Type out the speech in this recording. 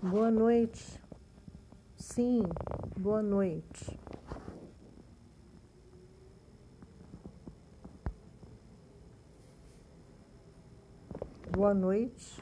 Boa noite. Sim, boa noite. Boa noite.